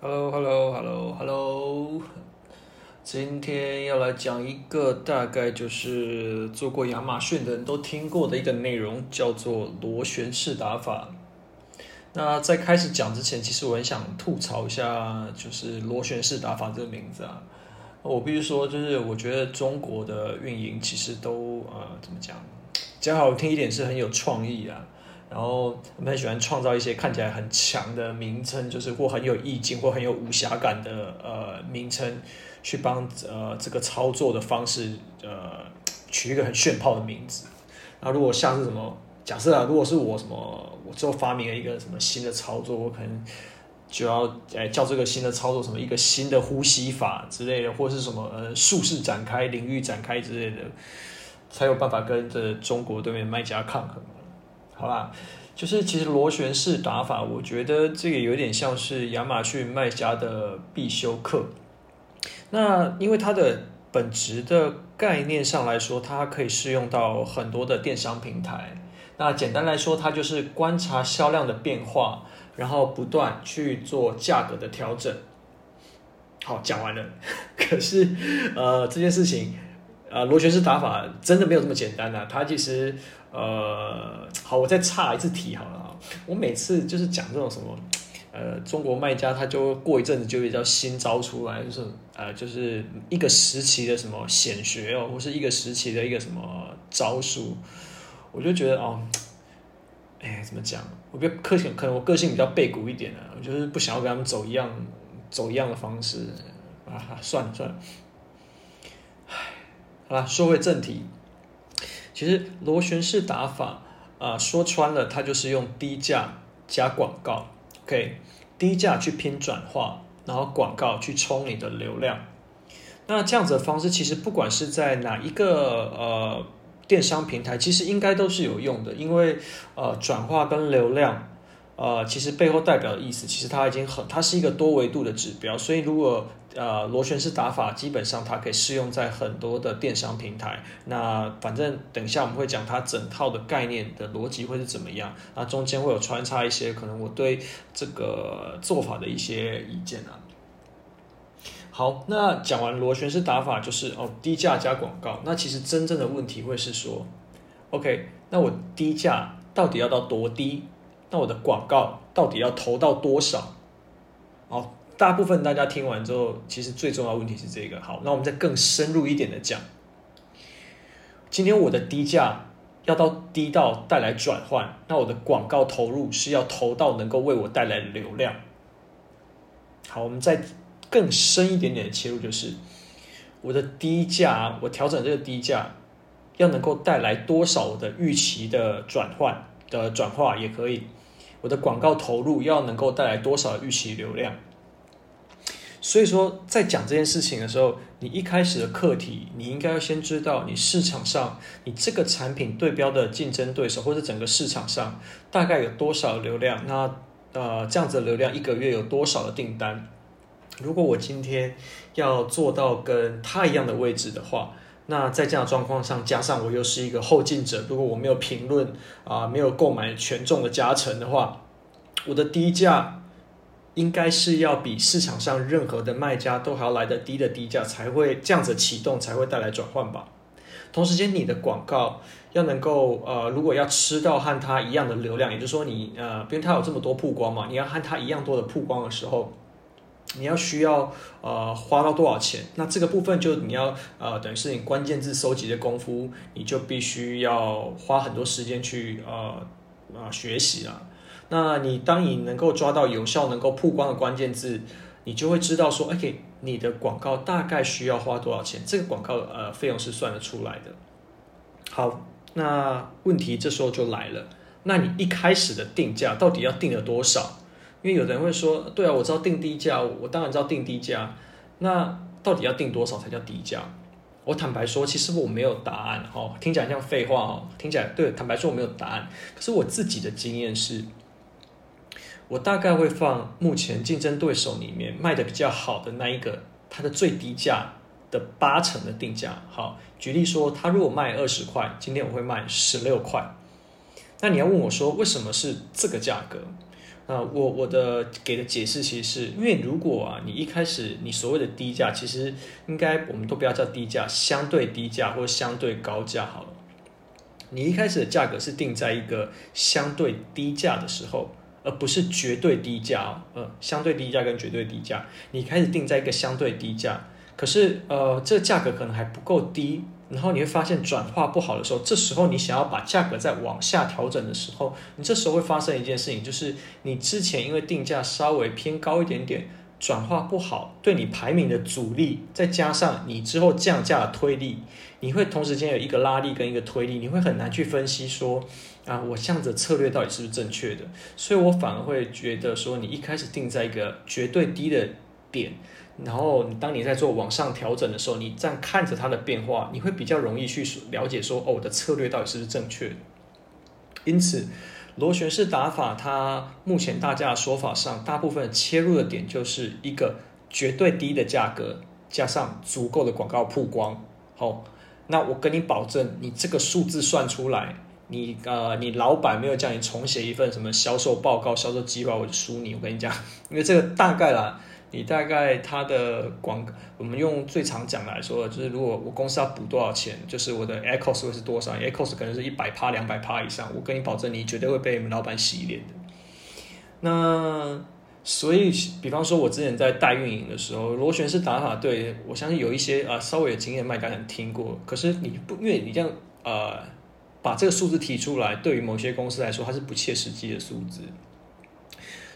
Hello，Hello，Hello，Hello。今天要来讲一个大概就是做过亚马逊的人都听过的一个内容，叫做螺旋式打法。那在开始讲之前，其实我很想吐槽一下，就是螺旋式打法这个名字啊。我必须说，就是我觉得中国的运营其实都呃怎么讲，讲好听一点是很有创意啊。然后我们很喜欢创造一些看起来很强的名称，就是或很有意境或很有武侠感的呃名称，去帮呃这个操作的方式呃取一个很炫炮的名字。那如果像是什么假设啊，如果是我什么我之后发明了一个什么新的操作，我可能就要哎叫这个新的操作什么一个新的呼吸法之类的，或是什么呃术式展开、领域展开之类的，才有办法跟这中国对面卖家抗衡。好啦，就是其实螺旋式打法，我觉得这个有点像是亚马逊卖家的必修课。那因为它的本质的概念上来说，它可以适用到很多的电商平台。那简单来说，它就是观察销量的变化，然后不断去做价格的调整。好，讲完了。可是，呃，这件事情，呃，螺旋式打法真的没有这么简单啊。它其实。呃，好，我再岔一次题好了啊。我每次就是讲这种什么，呃，中国卖家他就过一阵子就比较新招出来，就是呃，就是一个时期的什么显学哦，或是一个时期的一个什么招数，我就觉得哦，哎，怎么讲？我比较个性，可能我个性比较背骨一点啊，我就是不想要跟他们走一样走一样的方式啊。算了算了，好，说回正题。其实螺旋式打法啊，说穿了，它就是用低价加广告，OK，低价去拼转化，然后广告去冲你的流量。那这样子的方式，其实不管是在哪一个呃电商平台，其实应该都是有用的，因为呃转化跟流量。呃，其实背后代表的意思，其实它已经很，它是一个多维度的指标。所以如果呃螺旋式打法，基本上它可以适用在很多的电商平台。那反正等一下我们会讲它整套的概念的逻辑会是怎么样。那中间会有穿插一些可能我对这个做法的一些意见啊。好，那讲完螺旋式打法就是哦低价加广告。那其实真正的问题会是说，OK，那我低价到底要到多低？那我的广告到底要投到多少？哦，大部分大家听完之后，其实最重要的问题是这个。好，那我们再更深入一点的讲，今天我的低价要到低到带来转换，那我的广告投入是要投到能够为我带来流量。好，我们再更深一点点的切入，就是我的低价，我调整这个低价要能够带来多少我的预期的转换的转化也可以。我的广告投入要能够带来多少预期流量？所以说，在讲这件事情的时候，你一开始的课题，你应该要先知道你市场上你这个产品对标的竞争对手，或者整个市场上大概有多少流量？那呃，这样子的流量一个月有多少的订单？如果我今天要做到跟他一样的位置的话。那在这样的状况上，加上我又是一个后进者，如果我没有评论啊，没有购买权重的加成的话，我的低价应该是要比市场上任何的卖家都还要来得低的低价才会这样子启动，才会带来转换吧。同时间，你的广告要能够呃，如果要吃到和它一样的流量，也就是说你呃，因为它有这么多曝光嘛，你要和它一样多的曝光的时候。你要需要呃花到多少钱？那这个部分就你要呃等于是你关键字收集的功夫，你就必须要花很多时间去呃啊、呃、学习了。那你当你能够抓到有效能够曝光的关键字，你就会知道说，OK，你的广告大概需要花多少钱？这个广告呃费用是算得出来的。好，那问题这时候就来了，那你一开始的定价到底要定了多少？因为有的人会说，对啊，我知道定低价，我当然知道定低价。那到底要定多少才叫低价？我坦白说，其实我没有答案。哦，听起来像废话哦，听起来对，坦白说我没有答案。可是我自己的经验是，我大概会放目前竞争对手里面卖的比较好的那一个，它的最低价的八成的定价。好，举例说，他如果卖二十块，今天我会卖十六块。那你要问我说，为什么是这个价格？那我我的给的解释其实是因为如果啊，你一开始你所谓的低价，其实应该我们都不要叫低价，相对低价或相对高价好了。你一开始的价格是定在一个相对低价的时候，而不是绝对低价哦。呃，相对低价跟绝对低价，你开始定在一个相对低价，可是呃，这个价格可能还不够低。然后你会发现转化不好的时候，这时候你想要把价格再往下调整的时候，你这时候会发生一件事情，就是你之前因为定价稍微偏高一点点，转化不好，对你排名的阻力，再加上你之后降价的推力，你会同时间有一个拉力跟一个推力，你会很难去分析说啊，我这样子的策略到底是不是正确的？所以我反而会觉得说，你一开始定在一个绝对低的点。然后，当你在做往上调整的时候，你这样看着它的变化，你会比较容易去了解说，哦，我的策略到底是不是正确的。因此，螺旋式打法，它目前大家的说法上，大部分切入的点就是一个绝对低的价格，加上足够的广告曝光。好，那我跟你保证，你这个数字算出来，你呃，你老板没有叫你重写一份什么销售报告、销售计划，我就输你。我跟你讲，因为这个大概啦。你大概它的广，我们用最常讲来说，就是如果我公司要补多少钱，就是我的 echos 会是多少 echos 可能是一百趴、两百趴以上，我跟你保证，你绝对会被你们老板洗脸的。那所以，比方说，我之前在代运营的时候，螺旋式打法，对，我相信有一些啊、稍微有经验卖家可能听过，可是你不，因为你这样呃把这个数字提出来，对于某些公司来说，它是不切实际的数字。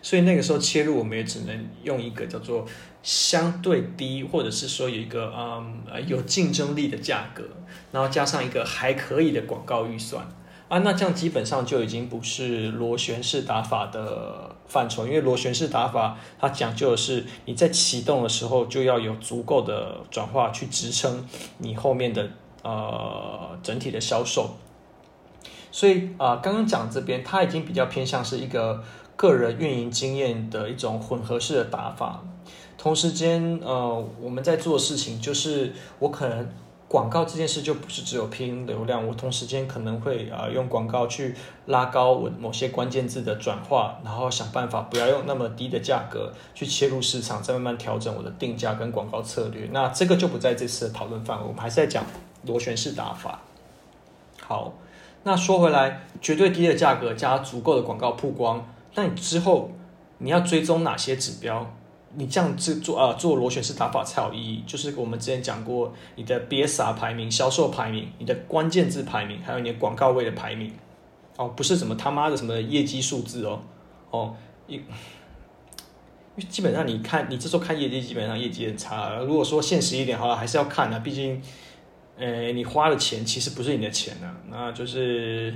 所以那个时候切入，我们也只能用一个叫做相对低，或者是说有一个嗯有竞争力的价格，然后加上一个还可以的广告预算啊，那这样基本上就已经不是螺旋式打法的范畴，因为螺旋式打法它讲究的是你在启动的时候就要有足够的转化去支撑你后面的呃整体的销售。所以啊，刚刚讲这边它已经比较偏向是一个。个人运营经验的一种混合式的打法，同时间，呃，我们在做事情就是，我可能广告这件事就不是只有拼流量，我同时间可能会啊、呃、用广告去拉高我某些关键字的转化，然后想办法不要用那么低的价格去切入市场，再慢慢调整我的定价跟广告策略。那这个就不在这次的讨论范围，我们还是在讲螺旋式打法。好，那说回来，绝对低的价格加足够的广告曝光。那你之后你要追踪哪些指标？你这样子做啊，做螺旋式打法才有意义。就是我们之前讲过，你的 BSR 排名、销售排名、你的关键字排名，还有你的广告位的排名。哦，不是什么他妈的什么业绩数字哦，哦，因为基本上你看，你这时候看业绩，基本上业绩很差。如果说现实一点，好了，还是要看的，毕竟，呃，你花的钱其实不是你的钱呐，那就是。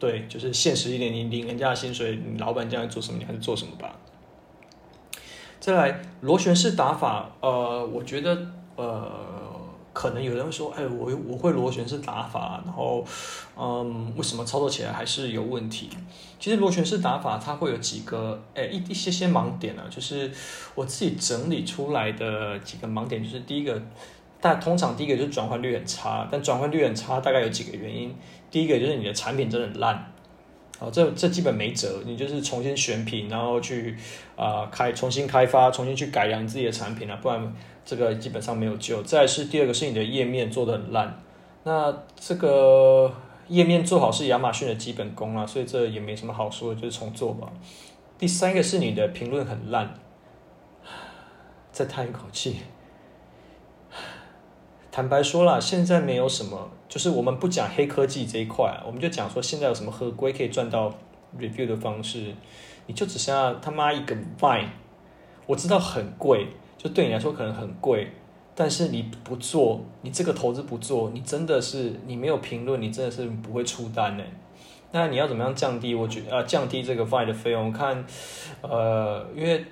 对，就是现实一点，你领人家的薪水，你老板叫你做什么，你还是做什么吧。再来，螺旋式打法，呃，我觉得，呃，可能有人会说，哎，我我会螺旋式打法，然后，嗯，为什么操作起来还是有问题？其实螺旋式打法它会有几个，哎，一一些些盲点呢，就是我自己整理出来的几个盲点，就是第一个。但通常第一个就是转换率很差，但转换率很差大概有几个原因。第一个就是你的产品真的很烂，哦，这这基本没辙，你就是重新选品，然后去啊、开重新开发，重新去改良自己的产品了，不然这个基本上没有救。再是第二个是你的页面做得很烂，那这个页面做好是亚马逊的基本功啊，所以这也没什么好说的，就是重做吧。第三个是你的评论很烂，再叹一口气。坦白说啦，现在没有什么，就是我们不讲黑科技这一块，我们就讲说现在有什么合规可以赚到 review 的方式，你就只剩下他妈一个 Vine，我知道很贵，就对你来说可能很贵，但是你不做，你这个投资不做，你真的是你没有评论，你真的是不会出单呢。那你要怎么样降低？我觉得啊，降低这个 Vine 的费用，我看呃，因为。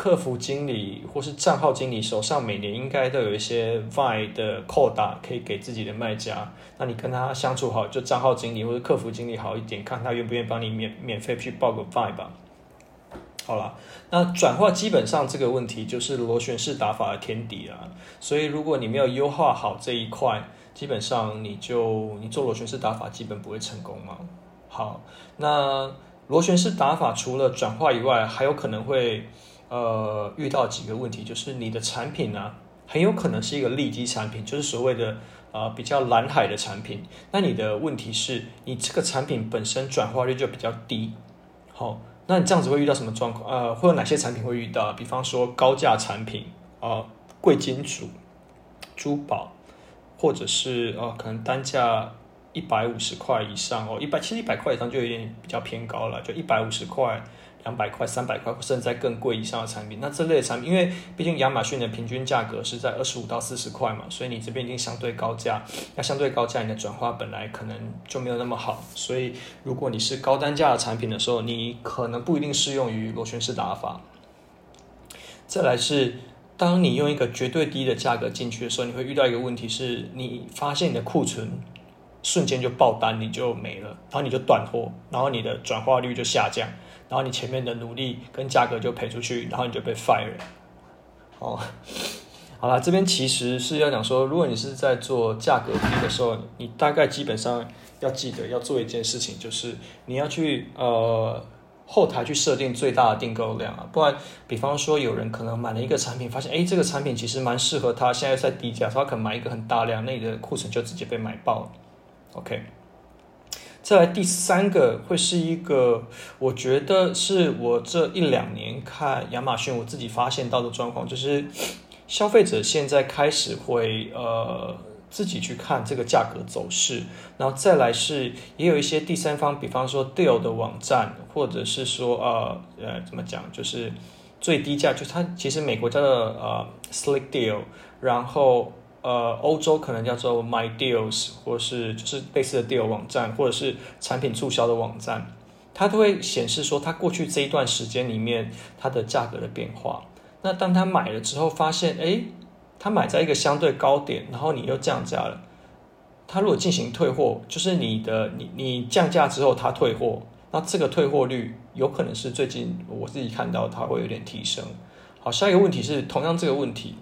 客服经理或是账号经理手上每年应该都有一些 v i 的扣打可以给自己的卖家，那你跟他相处好，就账号经理或者客服经理好一点，看他愿不愿意帮你免免费去报个 v i 吧。好了，那转化基本上这个问题就是螺旋式打法的天敌啊，所以如果你没有优化好这一块，基本上你就你做螺旋式打法基本不会成功嘛。好，那。螺旋式打法除了转化以外，还有可能会呃遇到几个问题，就是你的产品呢、很有可能是一个利基产品，就是所谓的呃比较蓝海的产品。那你的问题是你这个产品本身转化率就比较低，好，那你这样子会遇到什么状况？呃，会有哪些产品会遇到？比方说高价产品啊、呃，贵金属、珠宝，或者是呃可能单价。一百五十块以上哦，一百其实一百块以上就有点比较偏高了，就一百五十块、两百块、三百块，甚至在更贵以上的产品。那这类产品，因为毕竟亚马逊的平均价格是在二十五到四十块嘛，所以你这边已经相对高价。那相对高价，你的转化本来可能就没有那么好。所以如果你是高单价的产品的时候，你可能不一定适用于螺旋式打法。再来是，当你用一个绝对低的价格进去的时候，你会遇到一个问题是，你发现你的库存。瞬间就爆单，你就没了，然后你就断货，然后你的转化率就下降，然后你前面的努力跟价格就赔出去，然后你就被 fire。哦，好了，这边其实是要讲说，如果你是在做价格低的时候，你大概基本上要记得要做一件事情，就是你要去呃后台去设定最大的订购量啊，不然，比方说有人可能买了一个产品，发现哎这个产品其实蛮适合他，现在在低价，他可能买一个很大量，那你的库存就直接被买爆了。OK，再来第三个会是一个，我觉得是我这一两年看亚马逊我自己发现到的状况，就是消费者现在开始会呃自己去看这个价格走势，然后再来是也有一些第三方，比方说 Deal 的网站，或者是说呃呃怎么讲，就是最低价，就它其实美国叫的呃 Slick Deal，然后。呃，欧洲可能叫做 My Deals，或是就是类似的 Deal 网站，或者是产品促销的网站，它都会显示说它过去这一段时间里面它的价格的变化。那当他买了之后，发现诶，他买在一个相对高点，然后你又降价了，他如果进行退货，就是你的你你降价之后他退货，那这个退货率有可能是最近我自己看到它会有点提升。好，下一个问题是同样这个问题。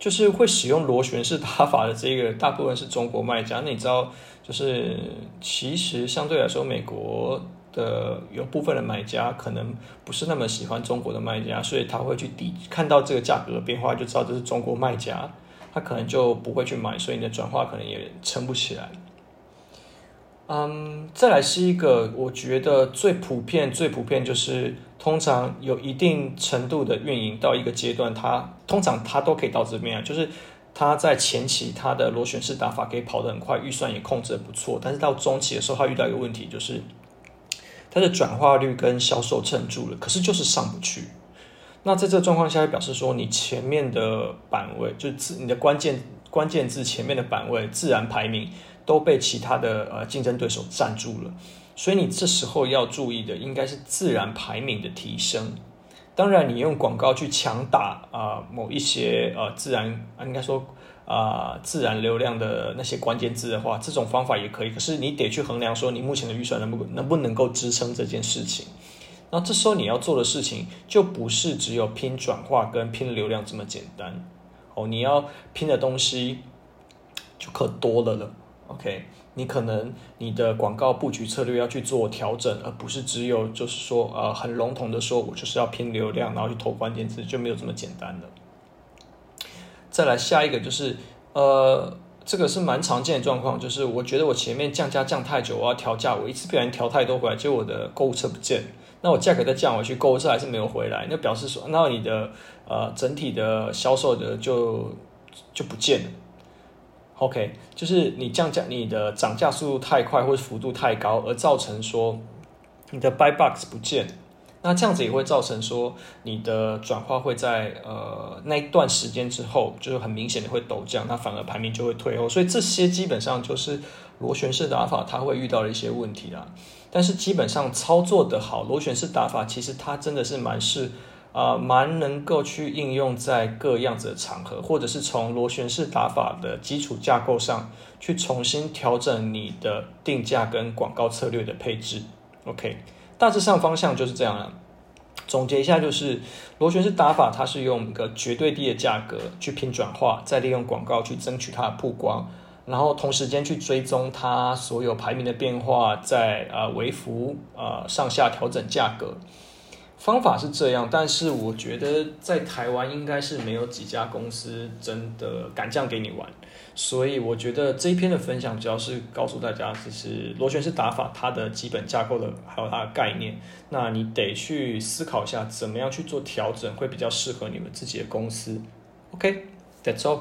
就是会使用螺旋式打法的这个，大部分是中国卖家。那你知道，就是其实相对来说，美国的有部分的买家可能不是那么喜欢中国的卖家，所以他会去抵看到这个价格的变化，就知道这是中国卖家，他可能就不会去买，所以你的转化可能也撑不起来。嗯，再来是一个，我觉得最普遍、最普遍就是，通常有一定程度的运营到一个阶段，它通常它都可以到这边啊，就是它在前期它的螺旋式打法可以跑得很快，预算也控制的不错，但是到中期的时候，它遇到一个问题，就是它的转化率跟销售撑住了，可是就是上不去。那在这个状况下，表示说你前面的版位，就是你的关键关键字前面的版位，自然排名。都被其他的呃竞争对手占住了，所以你这时候要注意的应该是自然排名的提升。当然，你用广告去强打啊、某一些呃自然啊应该说啊、自然流量的那些关键字的话，这种方法也可以。可是你得去衡量说你目前的预算能不能不能够支撑这件事情。那这时候你要做的事情就不是只有拼转化跟拼流量这么简单哦，你要拼的东西就可多了了。OK，你可能你的广告布局策略要去做调整，而不是只有就是说呃很笼统的说，我就是要拼流量，然后去投关键词，就没有这么简单的。再来下一个就是呃，这个是蛮常见的状况，就是我觉得我前面降价降太久，我要调价，我一次不小心调太多回来，结果我的购物车不见，那我价格再降回去，购物车还是没有回来，那表示说，那你的呃整体的销售的就就不见了。OK，就是你降价，你的涨价速度太快或者幅度太高，而造成说你的 buy box 不见，那这样子也会造成说你的转化会在呃那一段时间之后，就是很明显的会陡降，那反而排名就会退后，所以这些基本上就是螺旋式打法它会遇到的一些问题啦。但是基本上操作的好，螺旋式打法其实它真的是蛮适。啊、蛮能够去应用在各样子的场合，或者是从螺旋式打法的基础架构上去重新调整你的定价跟广告策略的配置。OK，大致上方向就是这样了。总结一下，就是螺旋式打法，它是用一个绝对低的价格去拼转化，再利用广告去争取它的曝光。然后同时间去追踪它所有排名的变化，在啊微幅啊上下调整价格。方法是这样，但是我觉得在台湾应该是没有几家公司真的敢这样给你玩，所以我觉得这一篇的分享主要是告诉大家，就是螺旋式打法它的基本架构的还有它的概念，那你得去思考一下怎么样去做调整会比较适合你们自己的公司。OK，that's all。